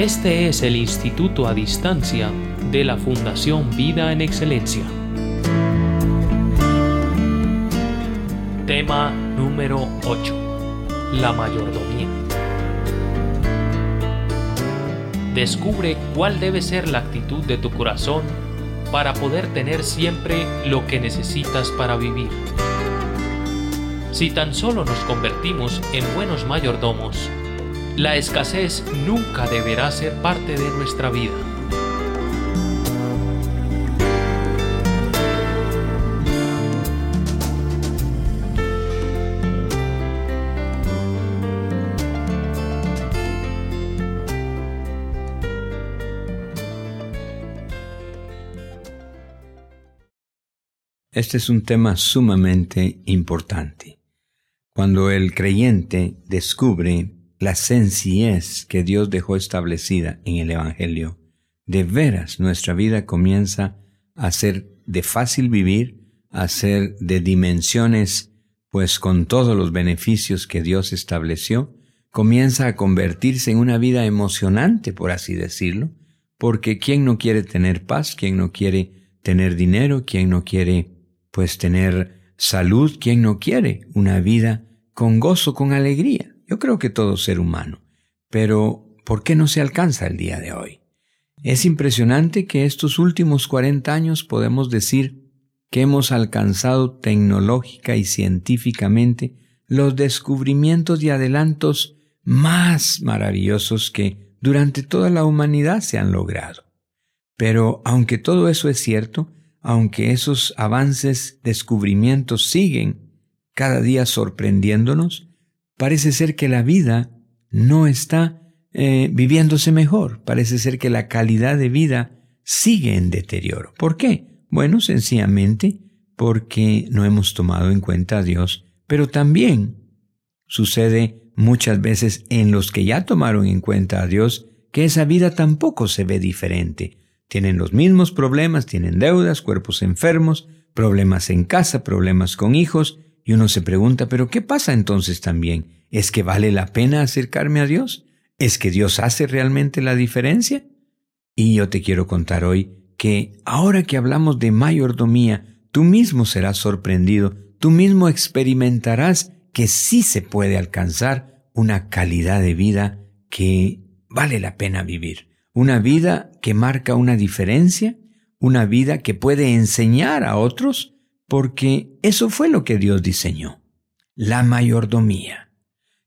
Este es el Instituto a Distancia de la Fundación Vida en Excelencia. Tema número 8. La mayordomía. Descubre cuál debe ser la actitud de tu corazón para poder tener siempre lo que necesitas para vivir. Si tan solo nos convertimos en buenos mayordomos, la escasez nunca deberá ser parte de nuestra vida. Este es un tema sumamente importante. Cuando el creyente descubre la sencillez que Dios dejó establecida en el Evangelio, de veras nuestra vida comienza a ser de fácil vivir, a ser de dimensiones, pues con todos los beneficios que Dios estableció, comienza a convertirse en una vida emocionante, por así decirlo, porque ¿quién no quiere tener paz? ¿Quién no quiere tener dinero? ¿Quién no quiere pues tener salud, ¿quién no quiere una vida con gozo, con alegría? Yo creo que todo ser humano. Pero, ¿por qué no se alcanza el día de hoy? Es impresionante que estos últimos 40 años podemos decir que hemos alcanzado tecnológica y científicamente los descubrimientos y adelantos más maravillosos que durante toda la humanidad se han logrado. Pero aunque todo eso es cierto, aunque esos avances, descubrimientos siguen cada día sorprendiéndonos, parece ser que la vida no está eh, viviéndose mejor, parece ser que la calidad de vida sigue en deterioro. ¿Por qué? Bueno, sencillamente porque no hemos tomado en cuenta a Dios, pero también sucede muchas veces en los que ya tomaron en cuenta a Dios que esa vida tampoco se ve diferente, tienen los mismos problemas, tienen deudas, cuerpos enfermos, problemas en casa, problemas con hijos, y uno se pregunta, pero ¿qué pasa entonces también? ¿Es que vale la pena acercarme a Dios? ¿Es que Dios hace realmente la diferencia? Y yo te quiero contar hoy que ahora que hablamos de mayordomía, tú mismo serás sorprendido, tú mismo experimentarás que sí se puede alcanzar una calidad de vida que vale la pena vivir una vida que marca una diferencia, una vida que puede enseñar a otros, porque eso fue lo que Dios diseñó. La mayordomía.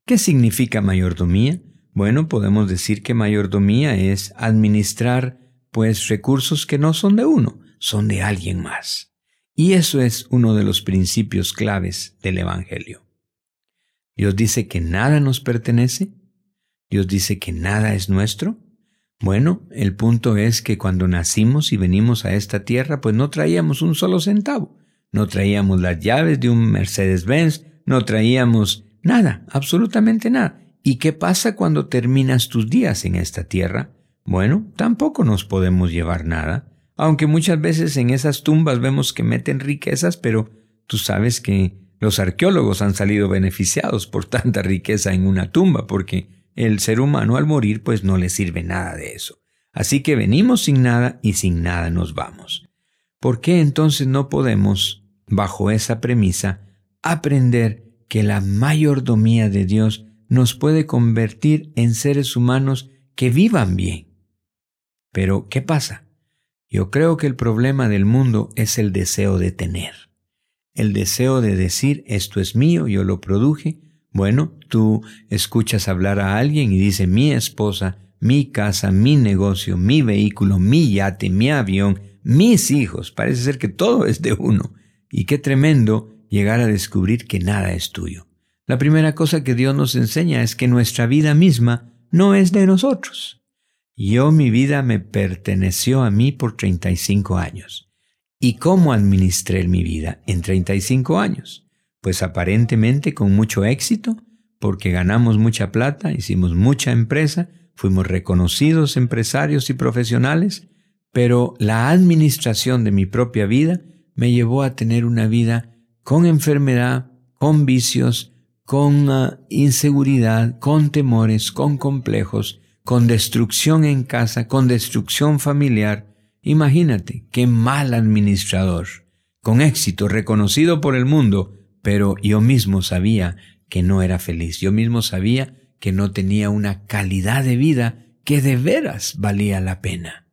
¿Qué significa mayordomía? Bueno, podemos decir que mayordomía es administrar pues recursos que no son de uno, son de alguien más. Y eso es uno de los principios claves del Evangelio. Dios dice que nada nos pertenece, Dios dice que nada es nuestro, bueno, el punto es que cuando nacimos y venimos a esta tierra, pues no traíamos un solo centavo, no traíamos las llaves de un Mercedes-Benz, no traíamos nada, absolutamente nada. ¿Y qué pasa cuando terminas tus días en esta tierra? Bueno, tampoco nos podemos llevar nada, aunque muchas veces en esas tumbas vemos que meten riquezas, pero tú sabes que los arqueólogos han salido beneficiados por tanta riqueza en una tumba, porque el ser humano al morir pues no le sirve nada de eso. Así que venimos sin nada y sin nada nos vamos. ¿Por qué entonces no podemos, bajo esa premisa, aprender que la mayordomía de Dios nos puede convertir en seres humanos que vivan bien? Pero, ¿qué pasa? Yo creo que el problema del mundo es el deseo de tener. El deseo de decir, esto es mío, yo lo produje, bueno, tú escuchas hablar a alguien y dice mi esposa, mi casa, mi negocio, mi vehículo, mi yate, mi avión, mis hijos. Parece ser que todo es de uno. Y qué tremendo llegar a descubrir que nada es tuyo. La primera cosa que Dios nos enseña es que nuestra vida misma no es de nosotros. Yo mi vida me perteneció a mí por 35 años. ¿Y cómo administré mi vida en 35 años? Pues aparentemente con mucho éxito, porque ganamos mucha plata, hicimos mucha empresa, fuimos reconocidos empresarios y profesionales, pero la administración de mi propia vida me llevó a tener una vida con enfermedad, con vicios, con ah, inseguridad, con temores, con complejos, con destrucción en casa, con destrucción familiar. Imagínate, qué mal administrador, con éxito, reconocido por el mundo, pero yo mismo sabía que no era feliz, yo mismo sabía que no tenía una calidad de vida que de veras valía la pena.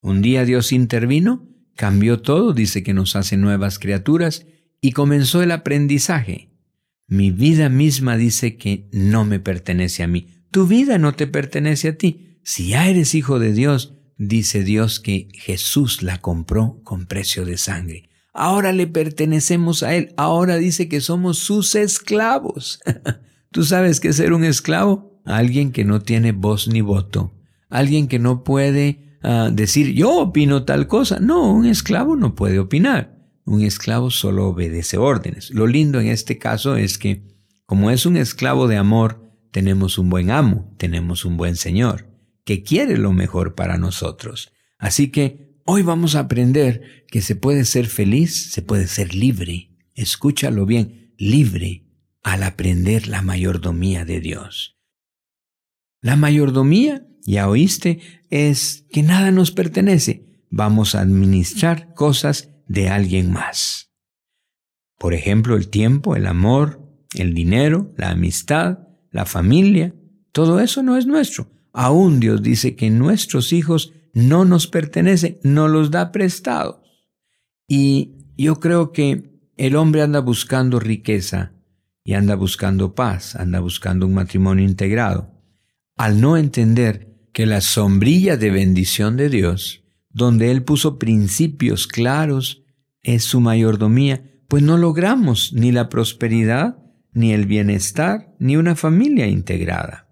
Un día Dios intervino, cambió todo, dice que nos hace nuevas criaturas, y comenzó el aprendizaje. Mi vida misma dice que no me pertenece a mí. Tu vida no te pertenece a ti. Si ya eres hijo de Dios, dice Dios que Jesús la compró con precio de sangre. Ahora le pertenecemos a Él. Ahora dice que somos sus esclavos. ¿Tú sabes qué es ser un esclavo? Alguien que no tiene voz ni voto. Alguien que no puede decir yo opino tal cosa. No, un esclavo no puede opinar. Un esclavo solo obedece órdenes. Lo lindo en este caso es que, como es un esclavo de amor, tenemos un buen amo, tenemos un buen Señor, que quiere lo mejor para nosotros. Así que hoy vamos a aprender que se puede ser feliz, se puede ser libre. Escúchalo bien, libre al aprender la mayordomía de Dios. La mayordomía, ya oíste, es que nada nos pertenece. Vamos a administrar cosas de alguien más. Por ejemplo, el tiempo, el amor, el dinero, la amistad, la familia, todo eso no es nuestro. Aún Dios dice que nuestros hijos no nos pertenecen, no los da prestados. Y yo creo que el hombre anda buscando riqueza y anda buscando paz, anda buscando un matrimonio integrado, al no entender que la sombrilla de bendición de Dios, donde Él puso principios claros, es su mayordomía, pues no logramos ni la prosperidad, ni el bienestar, ni una familia integrada.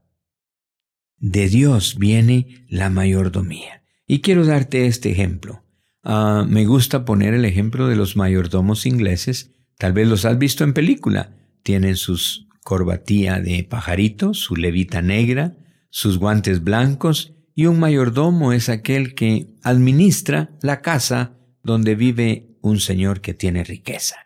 De Dios viene la mayordomía. Y quiero darte este ejemplo. Ah, me gusta poner el ejemplo de los mayordomos ingleses. Tal vez los has visto en película. Tienen sus corbatía de pajarito, su levita negra, sus guantes blancos, y un mayordomo es aquel que administra la casa donde vive un señor que tiene riqueza.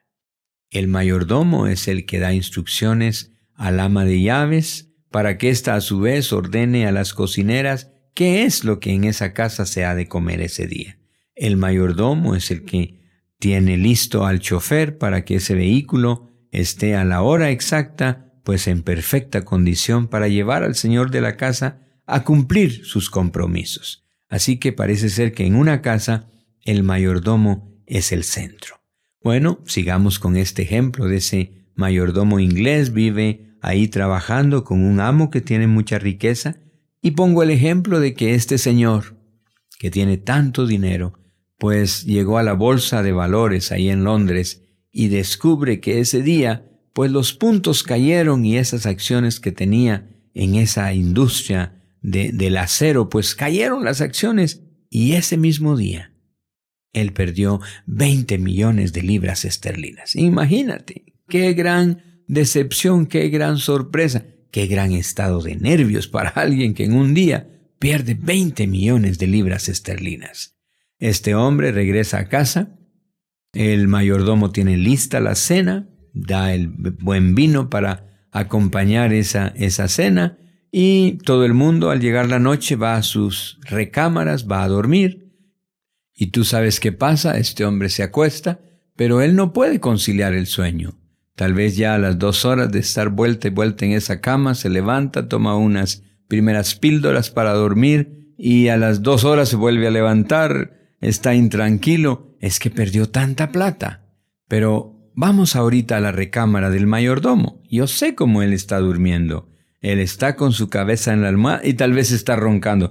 El mayordomo es el que da instrucciones al ama de llaves para que ésta a su vez ordene a las cocineras qué es lo que en esa casa se ha de comer ese día. El mayordomo es el que tiene listo al chofer para que ese vehículo esté a la hora exacta, pues en perfecta condición para llevar al señor de la casa a cumplir sus compromisos. Así que parece ser que en una casa el mayordomo es el centro. Bueno, sigamos con este ejemplo de ese mayordomo inglés, vive ahí trabajando con un amo que tiene mucha riqueza, y pongo el ejemplo de que este señor, que tiene tanto dinero, pues llegó a la bolsa de valores ahí en Londres y descubre que ese día, pues los puntos cayeron y esas acciones que tenía en esa industria de, del acero, pues cayeron las acciones y ese mismo día él perdió 20 millones de libras esterlinas. Imagínate, qué gran decepción, qué gran sorpresa, qué gran estado de nervios para alguien que en un día pierde 20 millones de libras esterlinas. Este hombre regresa a casa, el mayordomo tiene lista la cena, da el buen vino para acompañar esa, esa cena, y todo el mundo al llegar la noche va a sus recámaras, va a dormir, y tú sabes qué pasa, este hombre se acuesta, pero él no puede conciliar el sueño. Tal vez ya a las dos horas de estar vuelta y vuelta en esa cama, se levanta, toma unas primeras píldoras para dormir y a las dos horas se vuelve a levantar, está intranquilo, es que perdió tanta plata. Pero vamos ahorita a la recámara del mayordomo. Yo sé cómo él está durmiendo. Él está con su cabeza en la almohada y tal vez está roncando.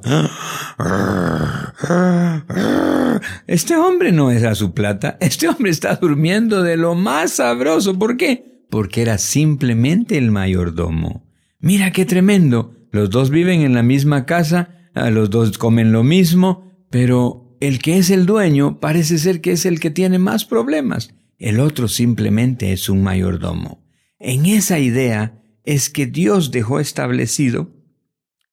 Este hombre no era su plata. Este hombre está durmiendo de lo más sabroso. ¿Por qué? Porque era simplemente el mayordomo. Mira qué tremendo. Los dos viven en la misma casa, los dos comen lo mismo, pero el que es el dueño parece ser que es el que tiene más problemas. El otro simplemente es un mayordomo. En esa idea es que Dios dejó establecido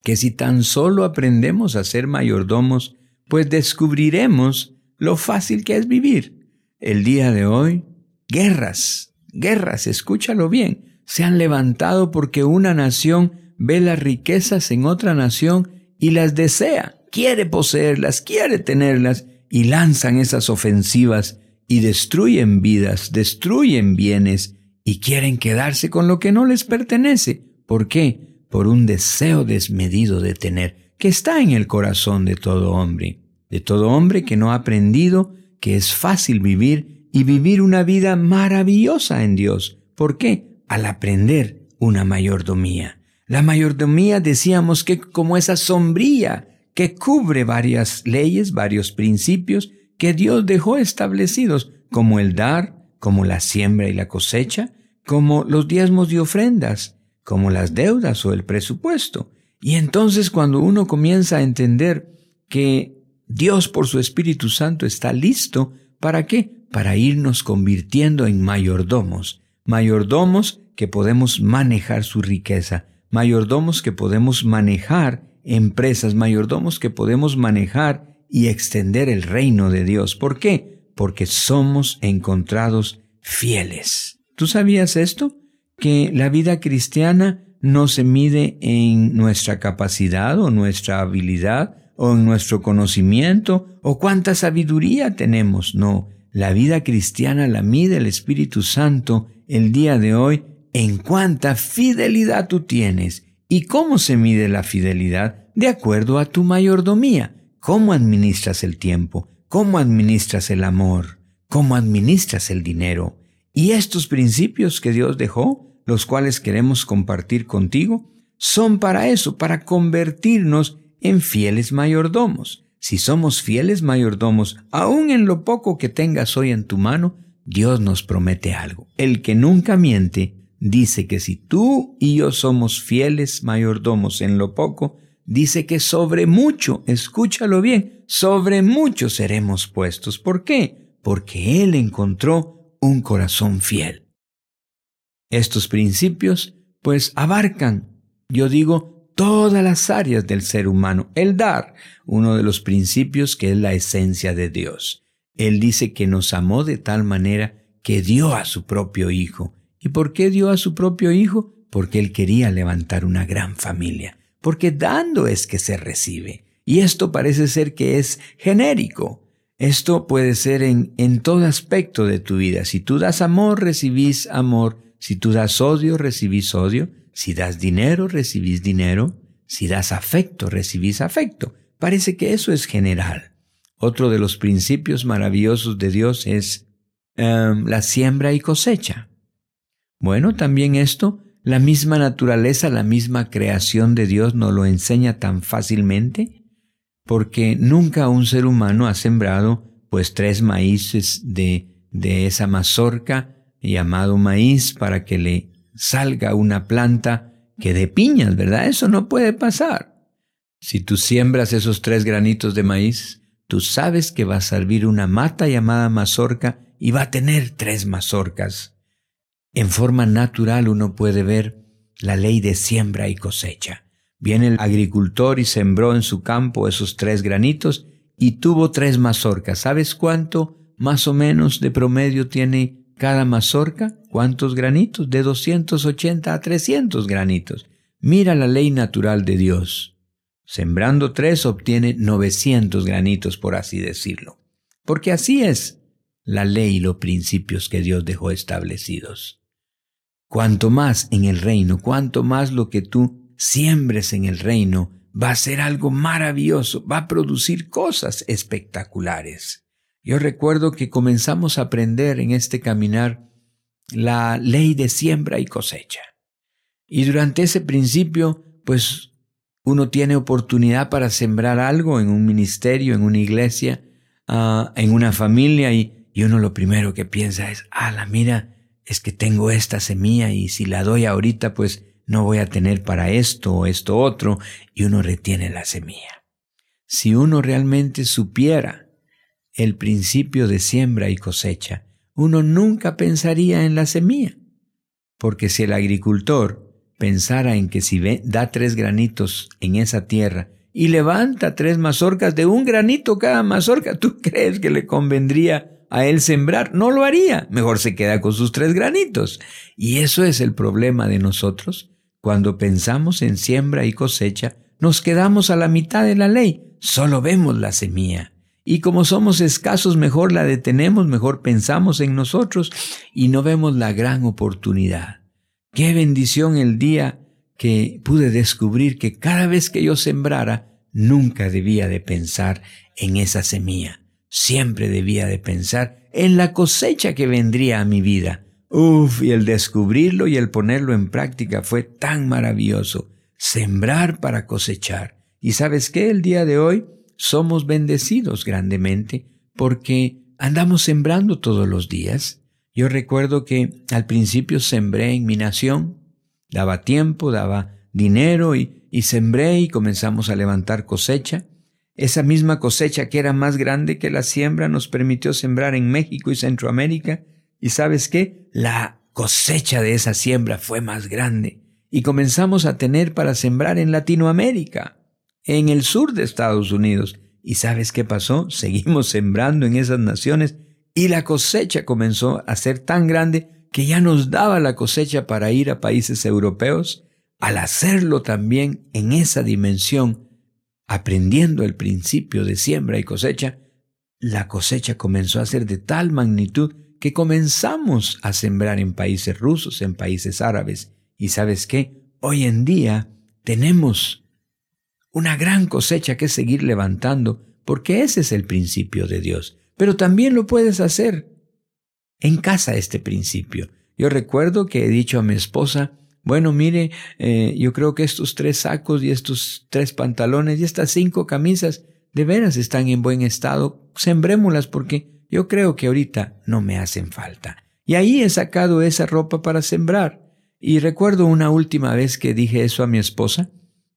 que si tan solo aprendemos a ser mayordomos, pues descubriremos lo fácil que es vivir. El día de hoy, guerras, guerras, escúchalo bien, se han levantado porque una nación ve las riquezas en otra nación y las desea, quiere poseerlas, quiere tenerlas y lanzan esas ofensivas y destruyen vidas, destruyen bienes y quieren quedarse con lo que no les pertenece. ¿Por qué? Por un deseo desmedido de tener, que está en el corazón de todo hombre, de todo hombre que no ha aprendido que es fácil vivir y vivir una vida maravillosa en Dios. ¿Por qué? Al aprender una mayordomía. La mayordomía decíamos que como esa sombrilla que cubre varias leyes, varios principios que Dios dejó establecidos, como el dar, como la siembra y la cosecha, como los diezmos y ofrendas, como las deudas o el presupuesto. Y entonces cuando uno comienza a entender que Dios por su Espíritu Santo está listo, ¿para qué? Para irnos convirtiendo en mayordomos, mayordomos que podemos manejar su riqueza, mayordomos que podemos manejar empresas, mayordomos que podemos manejar y extender el reino de Dios. ¿Por qué? Porque somos encontrados fieles. ¿Tú sabías esto? Que la vida cristiana no se mide en nuestra capacidad o nuestra habilidad o en nuestro conocimiento o cuánta sabiduría tenemos. No, la vida cristiana la mide el Espíritu Santo el día de hoy en cuánta fidelidad tú tienes. ¿Y cómo se mide la fidelidad? De acuerdo a tu mayordomía. ¿Cómo administras el tiempo? ¿Cómo administras el amor? ¿Cómo administras el dinero? Y estos principios que Dios dejó, los cuales queremos compartir contigo, son para eso, para convertirnos en fieles mayordomos. Si somos fieles mayordomos, aun en lo poco que tengas hoy en tu mano, Dios nos promete algo. El que nunca miente dice que si tú y yo somos fieles mayordomos en lo poco, dice que sobre mucho, escúchalo bien, sobre mucho seremos puestos. ¿Por qué? Porque Él encontró un corazón fiel. Estos principios, pues, abarcan, yo digo, todas las áreas del ser humano. El dar, uno de los principios que es la esencia de Dios. Él dice que nos amó de tal manera que dio a su propio Hijo. ¿Y por qué dio a su propio Hijo? Porque Él quería levantar una gran familia. Porque dando es que se recibe. Y esto parece ser que es genérico. Esto puede ser en, en todo aspecto de tu vida. Si tú das amor, recibís amor. Si tú das odio, recibís odio. Si das dinero, recibís dinero. Si das afecto, recibís afecto. Parece que eso es general. Otro de los principios maravillosos de Dios es em, la siembra y cosecha. Bueno, también esto, la misma naturaleza, la misma creación de Dios nos lo enseña tan fácilmente, porque nunca un ser humano ha sembrado pues tres maíces de, de esa mazorca llamado maíz para que le salga una planta que de piñas, ¿verdad? Eso no puede pasar. Si tú siembras esos tres granitos de maíz, tú sabes que va a servir una mata llamada mazorca y va a tener tres mazorcas. En forma natural uno puede ver la ley de siembra y cosecha. Viene el agricultor y sembró en su campo esos tres granitos y tuvo tres mazorcas. ¿Sabes cuánto más o menos de promedio tiene cada mazorca? ¿Cuántos granitos? De 280 a 300 granitos. Mira la ley natural de Dios. Sembrando tres obtiene 900 granitos, por así decirlo. Porque así es la ley y los principios que Dios dejó establecidos. Cuanto más en el reino, cuanto más lo que tú siembres en el reino, va a ser algo maravilloso, va a producir cosas espectaculares. Yo recuerdo que comenzamos a aprender en este caminar la ley de siembra y cosecha. Y durante ese principio, pues uno tiene oportunidad para sembrar algo en un ministerio, en una iglesia, uh, en una familia y, y, uno lo primero que piensa es, ah, la mira, es que tengo esta semilla y si la doy ahorita pues no voy a tener para esto o esto otro y uno retiene la semilla. Si uno realmente supiera el principio de siembra y cosecha, uno nunca pensaría en la semilla, porque si el agricultor pensara en que si da tres granitos en esa tierra y levanta tres mazorcas de un granito cada mazorca, ¿tú crees que le convendría a él sembrar? No lo haría, mejor se queda con sus tres granitos. Y eso es el problema de nosotros. Cuando pensamos en siembra y cosecha, nos quedamos a la mitad de la ley, solo vemos la semilla. Y como somos escasos, mejor la detenemos, mejor pensamos en nosotros y no vemos la gran oportunidad. Qué bendición el día que pude descubrir que cada vez que yo sembrara, nunca debía de pensar en esa semilla. Siempre debía de pensar en la cosecha que vendría a mi vida. Uf, y el descubrirlo y el ponerlo en práctica fue tan maravilloso. Sembrar para cosechar. ¿Y sabes qué? El día de hoy somos bendecidos grandemente porque andamos sembrando todos los días. Yo recuerdo que al principio sembré en mi nación, daba tiempo, daba dinero y, y sembré y comenzamos a levantar cosecha. Esa misma cosecha que era más grande que la siembra nos permitió sembrar en México y Centroamérica. ¿Y sabes qué? La cosecha de esa siembra fue más grande. Y comenzamos a tener para sembrar en Latinoamérica en el sur de Estados Unidos. ¿Y sabes qué pasó? Seguimos sembrando en esas naciones y la cosecha comenzó a ser tan grande que ya nos daba la cosecha para ir a países europeos. Al hacerlo también en esa dimensión, aprendiendo el principio de siembra y cosecha, la cosecha comenzó a ser de tal magnitud que comenzamos a sembrar en países rusos, en países árabes. Y sabes qué? Hoy en día tenemos una gran cosecha que seguir levantando, porque ese es el principio de Dios. Pero también lo puedes hacer en casa este principio. Yo recuerdo que he dicho a mi esposa, bueno, mire, eh, yo creo que estos tres sacos y estos tres pantalones y estas cinco camisas de veras están en buen estado, sembrémoslas porque yo creo que ahorita no me hacen falta. Y ahí he sacado esa ropa para sembrar. Y recuerdo una última vez que dije eso a mi esposa,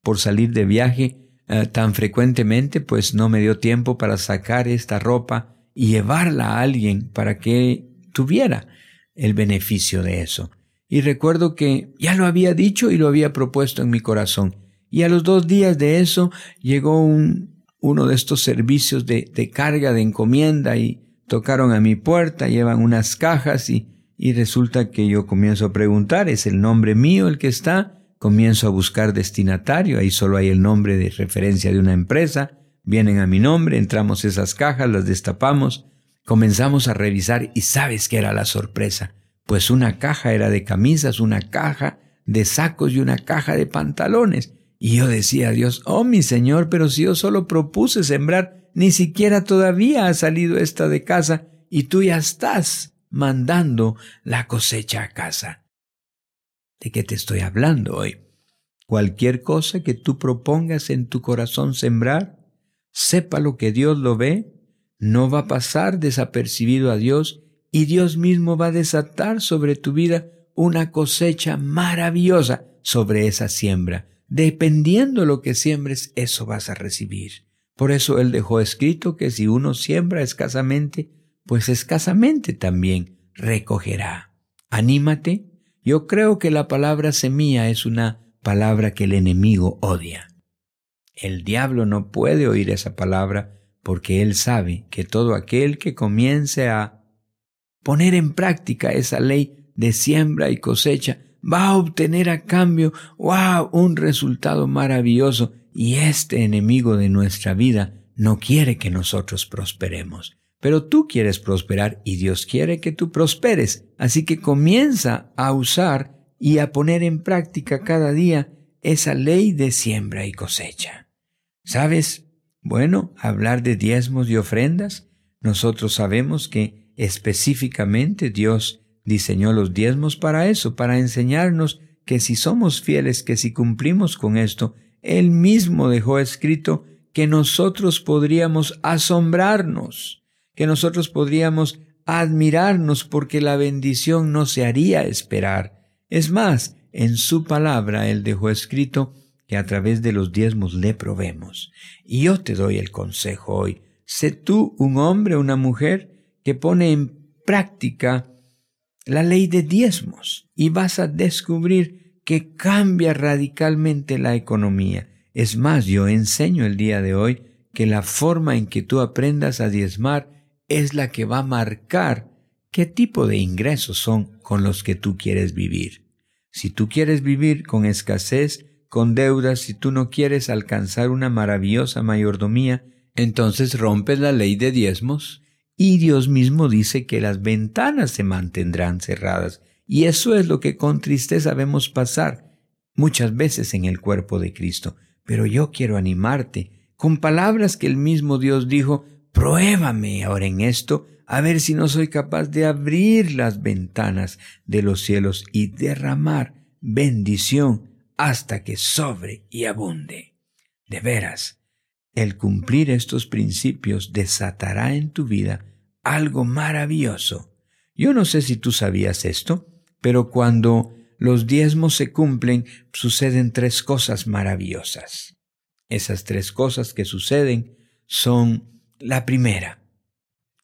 por salir de viaje eh, tan frecuentemente, pues no me dio tiempo para sacar esta ropa y llevarla a alguien para que tuviera el beneficio de eso. Y recuerdo que ya lo había dicho y lo había propuesto en mi corazón. Y a los dos días de eso llegó un, uno de estos servicios de, de carga de encomienda y tocaron a mi puerta, llevan unas cajas y, y resulta que yo comienzo a preguntar, ¿es el nombre mío el que está? comienzo a buscar destinatario, ahí solo hay el nombre de referencia de una empresa, vienen a mi nombre, entramos esas cajas, las destapamos, comenzamos a revisar y sabes qué era la sorpresa, pues una caja era de camisas, una caja de sacos y una caja de pantalones. Y yo decía a Dios, oh mi Señor, pero si yo solo propuse sembrar, ni siquiera todavía ha salido esta de casa y tú ya estás mandando la cosecha a casa. ¿De qué te estoy hablando hoy? Cualquier cosa que tú propongas en tu corazón sembrar, sepa lo que Dios lo ve, no va a pasar desapercibido a Dios y Dios mismo va a desatar sobre tu vida una cosecha maravillosa sobre esa siembra. Dependiendo lo que siembres, eso vas a recibir. Por eso Él dejó escrito que si uno siembra escasamente, pues escasamente también recogerá. Anímate, yo creo que la palabra semilla es una palabra que el enemigo odia. El diablo no puede oír esa palabra porque él sabe que todo aquel que comience a poner en práctica esa ley de siembra y cosecha va a obtener a cambio, wow, un resultado maravilloso y este enemigo de nuestra vida no quiere que nosotros prosperemos. Pero tú quieres prosperar y Dios quiere que tú prosperes. Así que comienza a usar y a poner en práctica cada día esa ley de siembra y cosecha. ¿Sabes? Bueno, hablar de diezmos y ofrendas, nosotros sabemos que específicamente Dios diseñó los diezmos para eso, para enseñarnos que si somos fieles, que si cumplimos con esto, Él mismo dejó escrito que nosotros podríamos asombrarnos que nosotros podríamos admirarnos porque la bendición no se haría esperar. Es más, en su palabra Él dejó escrito que a través de los diezmos le probemos. Y yo te doy el consejo hoy. Sé tú un hombre, una mujer que pone en práctica la ley de diezmos y vas a descubrir que cambia radicalmente la economía. Es más, yo enseño el día de hoy que la forma en que tú aprendas a diezmar es la que va a marcar qué tipo de ingresos son con los que tú quieres vivir. Si tú quieres vivir con escasez, con deudas, si tú no quieres alcanzar una maravillosa mayordomía, entonces rompes la ley de diezmos y Dios mismo dice que las ventanas se mantendrán cerradas. Y eso es lo que con tristeza vemos pasar muchas veces en el cuerpo de Cristo. Pero yo quiero animarte con palabras que el mismo Dios dijo, pruébame ahora en esto, a ver si no soy capaz de abrir las ventanas de los cielos y derramar bendición hasta que sobre y abunde. De veras, el cumplir estos principios desatará en tu vida algo maravilloso. Yo no sé si tú sabías esto, pero cuando los diezmos se cumplen, suceden tres cosas maravillosas. Esas tres cosas que suceden son la primera.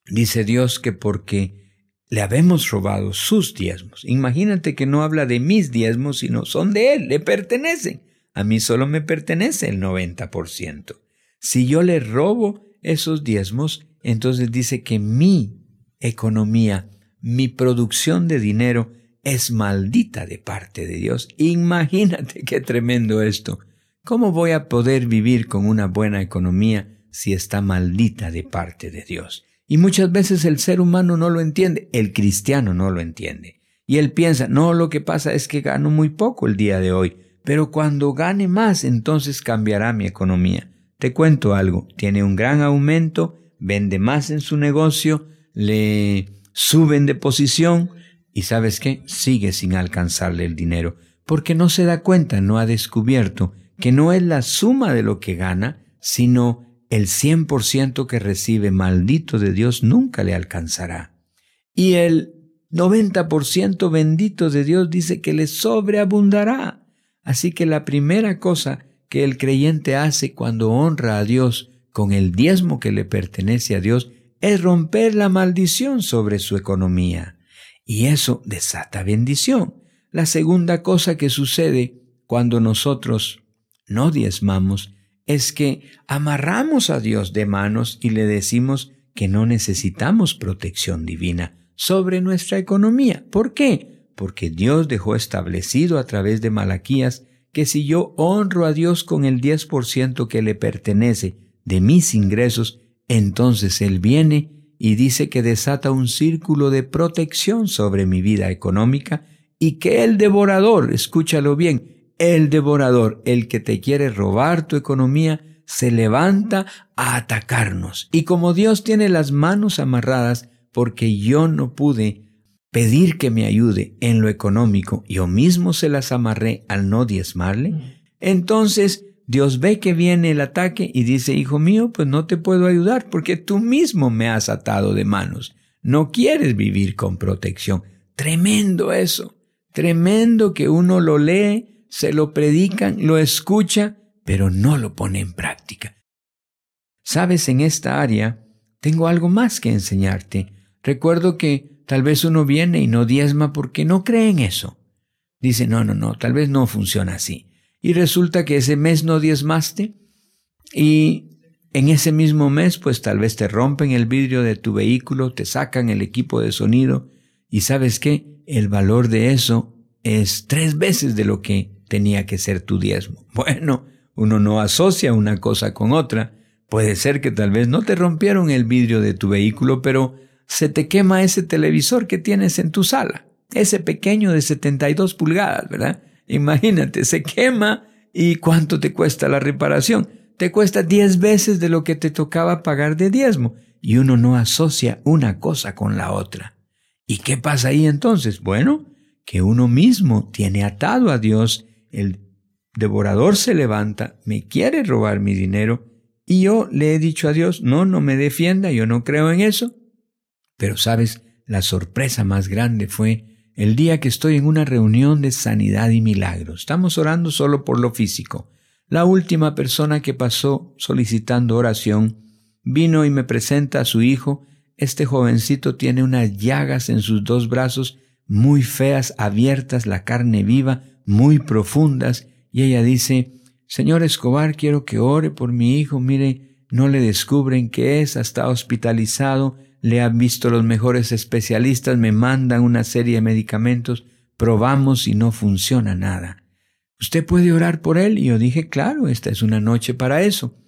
Dice Dios que porque le habemos robado sus diezmos. Imagínate que no habla de mis diezmos, sino son de Él, le pertenecen. A mí solo me pertenece el 90%. Si yo le robo esos diezmos, entonces dice que mi economía, mi producción de dinero es maldita de parte de Dios. Imagínate qué tremendo esto. ¿Cómo voy a poder vivir con una buena economía si está maldita de parte de Dios? Y muchas veces el ser humano no lo entiende, el cristiano no lo entiende. Y él piensa, no, lo que pasa es que gano muy poco el día de hoy, pero cuando gane más, entonces cambiará mi economía. Te cuento algo, tiene un gran aumento, vende más en su negocio, le suben de posición y sabes qué, sigue sin alcanzarle el dinero, porque no se da cuenta, no ha descubierto que no es la suma de lo que gana, sino el cien por ciento que recibe maldito de Dios nunca le alcanzará. Y el noventa por ciento bendito de Dios dice que le sobreabundará. Así que la primera cosa que el creyente hace cuando honra a Dios con el diezmo que le pertenece a Dios es romper la maldición sobre su economía. Y eso desata bendición. La segunda cosa que sucede cuando nosotros no diezmamos es que amarramos a Dios de manos y le decimos que no necesitamos protección divina sobre nuestra economía. ¿Por qué? Porque Dios dejó establecido a través de Malaquías que si yo honro a Dios con el 10% que le pertenece de mis ingresos, entonces Él viene y dice que desata un círculo de protección sobre mi vida económica y que el devorador, escúchalo bien, el devorador, el que te quiere robar tu economía, se levanta a atacarnos. Y como Dios tiene las manos amarradas, porque yo no pude pedir que me ayude en lo económico, yo mismo se las amarré al no diezmarle, entonces Dios ve que viene el ataque y dice, hijo mío, pues no te puedo ayudar porque tú mismo me has atado de manos. No quieres vivir con protección. Tremendo eso. Tremendo que uno lo lee se lo predican, lo escucha, pero no lo pone en práctica. Sabes, en esta área tengo algo más que enseñarte. Recuerdo que tal vez uno viene y no diezma porque no cree en eso. Dice, no, no, no, tal vez no funciona así. Y resulta que ese mes no diezmaste y en ese mismo mes pues tal vez te rompen el vidrio de tu vehículo, te sacan el equipo de sonido y sabes qué, el valor de eso es tres veces de lo que tenía que ser tu diezmo. Bueno, uno no asocia una cosa con otra. Puede ser que tal vez no te rompieron el vidrio de tu vehículo, pero se te quema ese televisor que tienes en tu sala. Ese pequeño de 72 pulgadas, ¿verdad? Imagínate, se quema y ¿cuánto te cuesta la reparación? Te cuesta 10 veces de lo que te tocaba pagar de diezmo. Y uno no asocia una cosa con la otra. ¿Y qué pasa ahí entonces? Bueno, que uno mismo tiene atado a Dios el devorador se levanta, me quiere robar mi dinero, y yo le he dicho a Dios, no, no me defienda, yo no creo en eso. Pero sabes, la sorpresa más grande fue el día que estoy en una reunión de sanidad y milagros. Estamos orando solo por lo físico. La última persona que pasó solicitando oración vino y me presenta a su hijo. Este jovencito tiene unas llagas en sus dos brazos muy feas, abiertas, la carne viva, muy profundas, y ella dice, Señor Escobar, quiero que ore por mi hijo, mire, no le descubren qué es, está hospitalizado, le han visto los mejores especialistas, me mandan una serie de medicamentos, probamos y no funciona nada. ¿usted puede orar por él? Y yo dije, claro, esta es una noche para eso.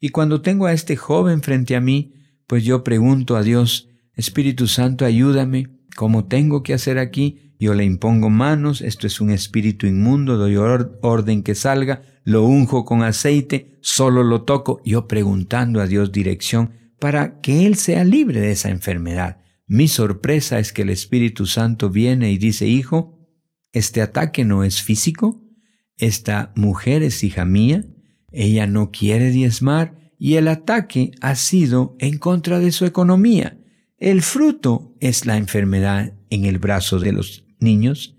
Y cuando tengo a este joven frente a mí, pues yo pregunto a Dios, Espíritu Santo, ayúdame, ¿cómo tengo que hacer aquí? Yo le impongo manos, esto es un espíritu inmundo, doy orden que salga, lo unjo con aceite, solo lo toco, yo preguntando a Dios dirección para que Él sea libre de esa enfermedad. Mi sorpresa es que el Espíritu Santo viene y dice, Hijo, este ataque no es físico, esta mujer es hija mía, ella no quiere diezmar y el ataque ha sido en contra de su economía. El fruto es la enfermedad en el brazo de los niños.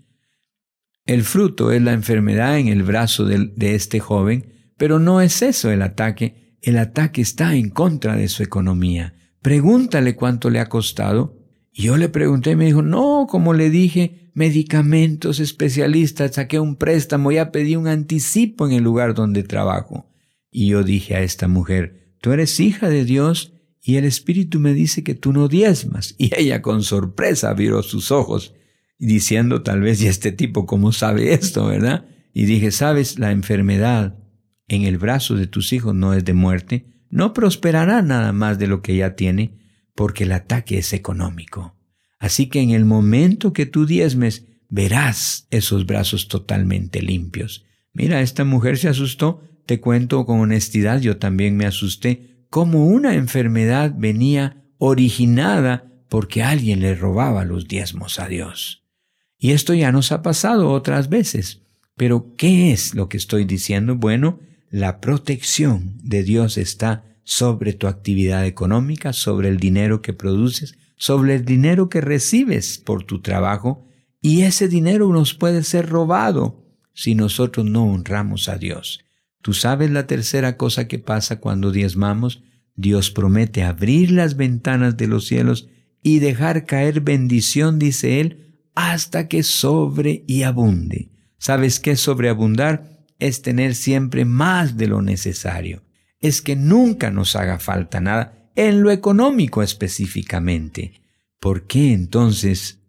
El fruto es la enfermedad en el brazo de, de este joven, pero no es eso el ataque. El ataque está en contra de su economía. Pregúntale cuánto le ha costado. Y yo le pregunté y me dijo, no, como le dije, medicamentos, especialistas, saqué un préstamo, ya pedí un anticipo en el lugar donde trabajo. Y yo dije a esta mujer, tú eres hija de Dios y el Espíritu me dice que tú no diezmas. Y ella con sorpresa abrió sus ojos, diciendo tal vez, ¿y este tipo cómo sabe esto, verdad? Y dije, sabes, la enfermedad en el brazo de tus hijos no es de muerte, no prosperará nada más de lo que ya tiene, porque el ataque es económico. Así que en el momento que tú diezmes, verás esos brazos totalmente limpios. Mira, esta mujer se asustó, te cuento con honestidad, yo también me asusté, como una enfermedad venía originada porque alguien le robaba los diezmos a Dios. Y esto ya nos ha pasado otras veces. Pero, ¿qué es lo que estoy diciendo? Bueno, la protección de Dios está sobre tu actividad económica, sobre el dinero que produces, sobre el dinero que recibes por tu trabajo, y ese dinero nos puede ser robado si nosotros no honramos a Dios. Tú sabes la tercera cosa que pasa cuando diezmamos. Dios promete abrir las ventanas de los cielos y dejar caer bendición, dice Él, hasta que sobre y abunde. ¿Sabes qué sobreabundar? Es tener siempre más de lo necesario. Es que nunca nos haga falta nada, en lo económico específicamente. ¿Por qué entonces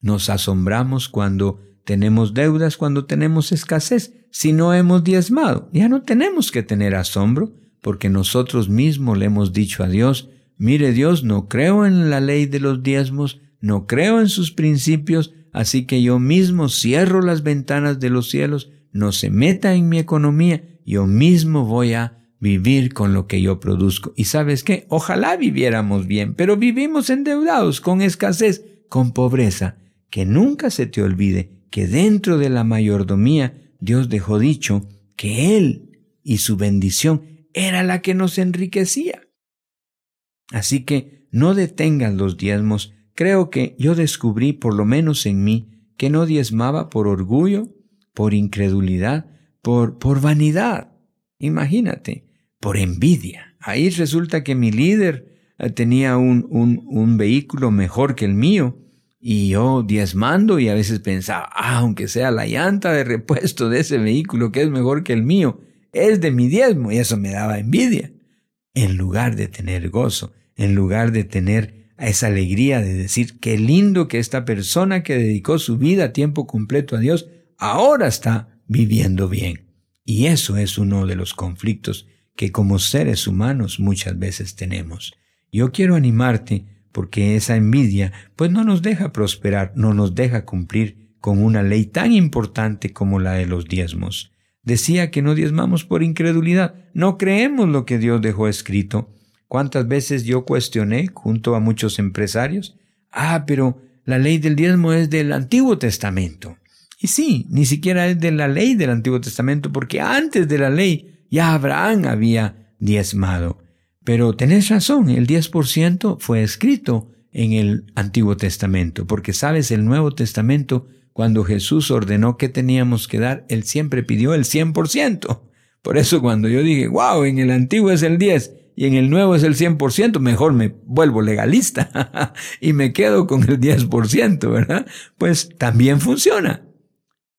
nos asombramos cuando tenemos deudas, cuando tenemos escasez? si no hemos diezmado. Ya no tenemos que tener asombro, porque nosotros mismos le hemos dicho a Dios, mire Dios, no creo en la ley de los diezmos, no creo en sus principios, así que yo mismo cierro las ventanas de los cielos, no se meta en mi economía, yo mismo voy a vivir con lo que yo produzco. Y sabes qué, ojalá viviéramos bien, pero vivimos endeudados, con escasez, con pobreza. Que nunca se te olvide que dentro de la mayordomía Dios dejó dicho que Él y su bendición era la que nos enriquecía. Así que no detengan los diezmos. Creo que yo descubrí, por lo menos en mí, que no diezmaba por orgullo, por incredulidad, por, por vanidad. Imagínate, por envidia. Ahí resulta que mi líder eh, tenía un, un, un vehículo mejor que el mío y yo diezmando y a veces pensaba, ah, aunque sea la llanta de repuesto de ese vehículo que es mejor que el mío, es de mi diezmo y eso me daba envidia. En lugar de tener gozo, en lugar de tener esa alegría de decir, qué lindo que esta persona que dedicó su vida a tiempo completo a Dios, ahora está viviendo bien. Y eso es uno de los conflictos que como seres humanos muchas veces tenemos. Yo quiero animarte porque esa envidia pues no nos deja prosperar, no nos deja cumplir con una ley tan importante como la de los diezmos. Decía que no diezmamos por incredulidad, no creemos lo que Dios dejó escrito. ¿Cuántas veces yo cuestioné junto a muchos empresarios? Ah, pero la ley del diezmo es del Antiguo Testamento. Y sí, ni siquiera es de la ley del Antiguo Testamento, porque antes de la ley ya Abraham había diezmado. Pero tenés razón, el 10% fue escrito en el Antiguo Testamento, porque sabes, el Nuevo Testamento, cuando Jesús ordenó que teníamos que dar, Él siempre pidió el 100%. Por eso cuando yo dije, wow, en el Antiguo es el 10 y en el Nuevo es el 100%, mejor me vuelvo legalista y me quedo con el 10%, ¿verdad? Pues también funciona.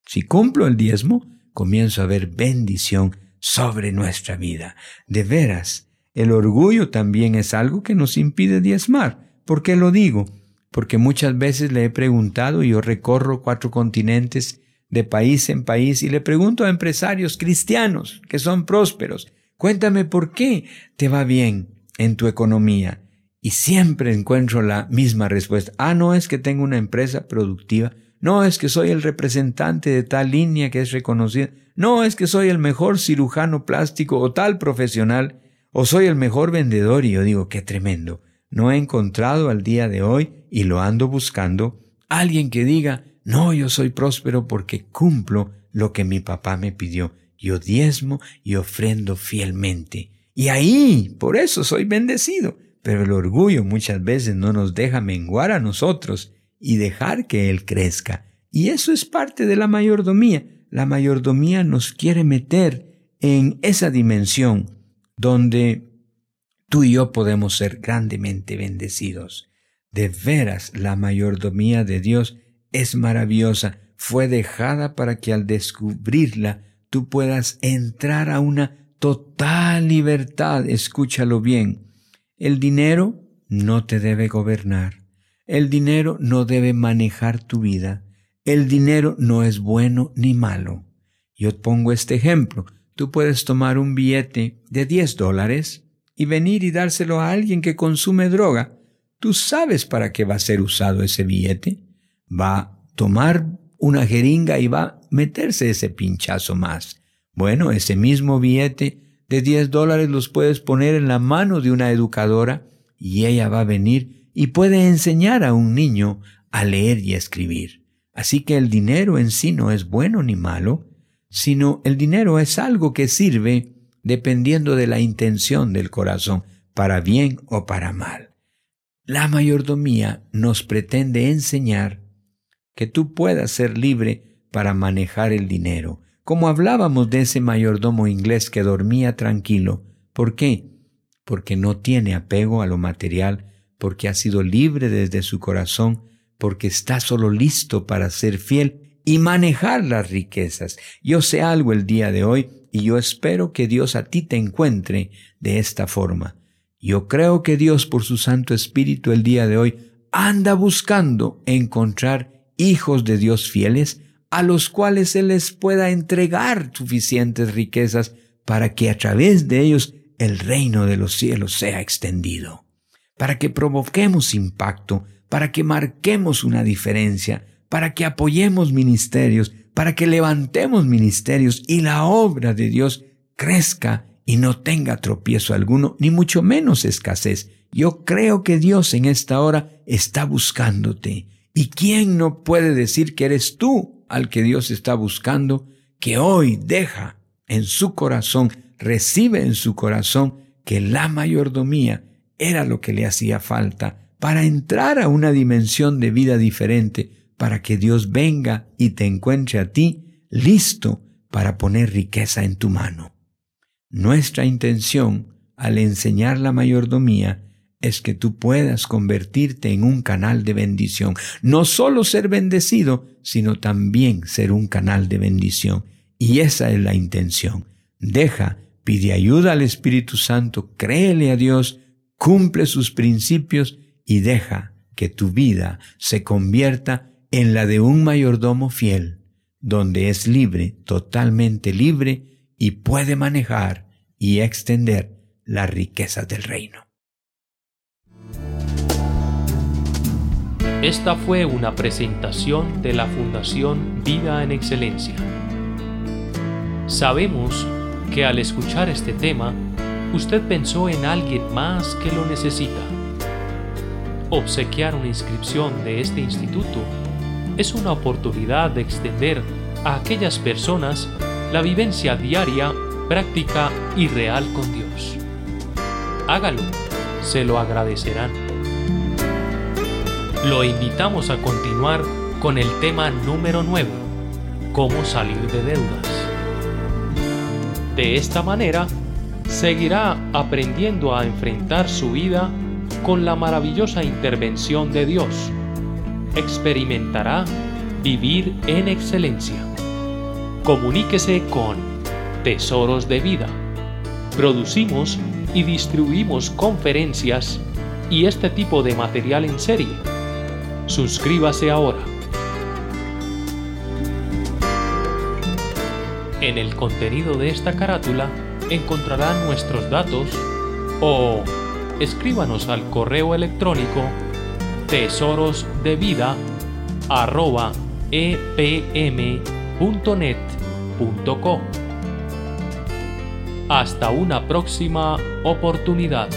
Si cumplo el diezmo, comienzo a ver bendición sobre nuestra vida. De veras, el orgullo también es algo que nos impide diezmar. ¿Por qué lo digo? Porque muchas veces le he preguntado y yo recorro cuatro continentes de país en país y le pregunto a empresarios cristianos que son prósperos, cuéntame por qué te va bien en tu economía. Y siempre encuentro la misma respuesta. Ah, no es que tengo una empresa productiva. No es que soy el representante de tal línea que es reconocida. No es que soy el mejor cirujano plástico o tal profesional. O soy el mejor vendedor. Y yo digo, qué tremendo. No he encontrado al día de hoy, y lo ando buscando, alguien que diga, no, yo soy próspero porque cumplo lo que mi papá me pidió. Yo diezmo y ofrendo fielmente. Y ahí, por eso soy bendecido. Pero el orgullo muchas veces no nos deja menguar a nosotros y dejar que Él crezca. Y eso es parte de la mayordomía. La mayordomía nos quiere meter en esa dimensión donde tú y yo podemos ser grandemente bendecidos. De veras, la mayordomía de Dios es maravillosa. Fue dejada para que al descubrirla tú puedas entrar a una total libertad. Escúchalo bien. El dinero no te debe gobernar. El dinero no debe manejar tu vida. El dinero no es bueno ni malo. Yo pongo este ejemplo. Tú puedes tomar un billete de 10 dólares y venir y dárselo a alguien que consume droga. Tú sabes para qué va a ser usado ese billete. Va a tomar una jeringa y va a meterse ese pinchazo más. Bueno, ese mismo billete de 10 dólares los puedes poner en la mano de una educadora y ella va a venir y puede enseñar a un niño a leer y a escribir. Así que el dinero en sí no es bueno ni malo, sino el dinero es algo que sirve dependiendo de la intención del corazón, para bien o para mal. La mayordomía nos pretende enseñar que tú puedas ser libre para manejar el dinero, como hablábamos de ese mayordomo inglés que dormía tranquilo. ¿Por qué? Porque no tiene apego a lo material, porque ha sido libre desde su corazón, porque está solo listo para ser fiel y manejar las riquezas. Yo sé algo el día de hoy y yo espero que Dios a ti te encuentre de esta forma. Yo creo que Dios por su Santo Espíritu el día de hoy anda buscando encontrar hijos de Dios fieles a los cuales se les pueda entregar suficientes riquezas para que a través de ellos el reino de los cielos sea extendido, para que provoquemos impacto, para que marquemos una diferencia, para que apoyemos ministerios, para que levantemos ministerios y la obra de Dios crezca y no tenga tropiezo alguno, ni mucho menos escasez. Yo creo que Dios en esta hora está buscándote. ¿Y quién no puede decir que eres tú al que Dios está buscando, que hoy deja en su corazón, recibe en su corazón que la mayordomía era lo que le hacía falta para entrar a una dimensión de vida diferente, para que Dios venga y te encuentre a ti listo para poner riqueza en tu mano. Nuestra intención al enseñar la mayordomía es que tú puedas convertirte en un canal de bendición. No solo ser bendecido, sino también ser un canal de bendición. Y esa es la intención. Deja, pide ayuda al Espíritu Santo, créele a Dios, cumple sus principios y deja que tu vida se convierta en la de un mayordomo fiel, donde es libre, totalmente libre, y puede manejar y extender las riquezas del reino. Esta fue una presentación de la Fundación Vida en Excelencia. Sabemos que al escuchar este tema, usted pensó en alguien más que lo necesita. Obsequiar una inscripción de este instituto es una oportunidad de extender a aquellas personas la vivencia diaria, práctica y real con Dios. Hágalo, se lo agradecerán lo invitamos a continuar con el tema número 9, cómo salir de deudas. De esta manera, seguirá aprendiendo a enfrentar su vida con la maravillosa intervención de Dios. Experimentará vivir en excelencia. Comuníquese con Tesoros de Vida. Producimos y distribuimos conferencias y este tipo de material en serie Suscríbase ahora. En el contenido de esta carátula encontrarán nuestros datos o escríbanos al correo electrónico tesorosdevida@epm.net.co. Hasta una próxima oportunidad.